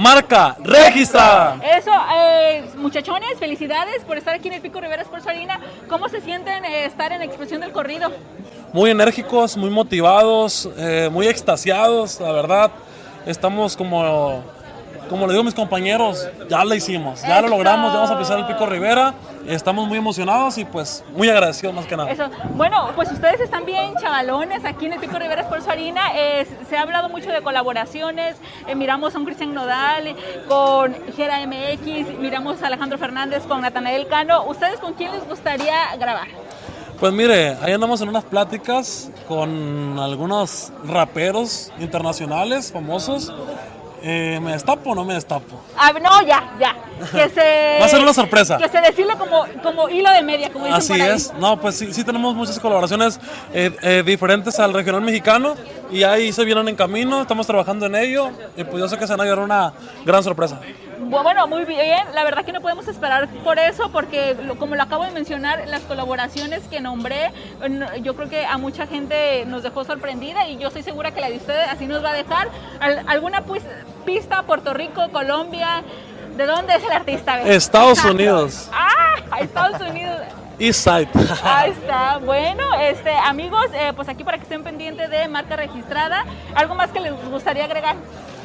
marca registrada. Eso, eh, muchachones, felicidades por estar aquí en el Pico Rivera Sports Arena. ¿Cómo se sienten eh, estar en la expresión del corrido? Muy enérgicos, muy motivados, eh, muy extasiados, la verdad. Estamos como, como le digo a mis compañeros, ya lo hicimos, ya lo logramos, ya vamos a pisar el Pico Rivera. Estamos muy emocionados y pues muy agradecidos más que nada. Eso. Bueno, pues ustedes están bien chavalones aquí en el Pico Rivera Sports Arena. Eh, se ha hablado mucho de colaboraciones. Eh, miramos a un Cristian Nodal con Gera MX, miramos a Alejandro Fernández con Natanael Cano. ¿Ustedes con quién les gustaría grabar? Pues mire, ahí andamos en unas pláticas con algunos raperos internacionales famosos. Eh, ¿Me destapo o no me destapo? Ah, no, ya, ya. Que se, Va a ser una sorpresa. Que se desfile como, como hilo de media, como dicen Así por ahí. es, no, pues sí, sí tenemos muchas colaboraciones eh, eh, diferentes al regional mexicano y ahí se vienen en camino, estamos trabajando en ello y pues yo sé que se van a llevar una gran sorpresa. Bueno, muy bien. La verdad que no podemos esperar por eso, porque como lo acabo de mencionar, las colaboraciones que nombré, no- yo creo que a mucha gente nos dejó sorprendida y yo estoy segura que la de ustedes así nos va a dejar. Al- ¿Alguna pues, pista? Puerto Rico, Colombia. ¿De dónde es el artista? Estados Unidos, Ah, Estados Unidos. East Side. Ahí está. Bueno, este, amigos, eh, pues aquí para que estén pendientes de marca registrada. ¿Algo más que les gustaría agregar?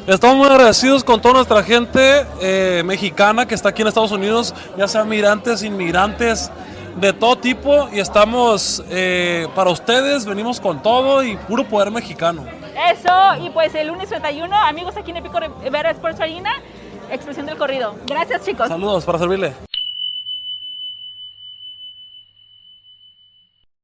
Estamos muy agradecidos con toda nuestra gente eh, mexicana que está aquí en Estados Unidos, ya sean migrantes, inmigrantes, de todo tipo y estamos eh, para ustedes, venimos con todo y puro poder mexicano. Eso, y pues el lunes 31, amigos aquí en el Pico Rivera Sports Arena, expresión del corrido. Gracias, chicos. Saludos para servirle.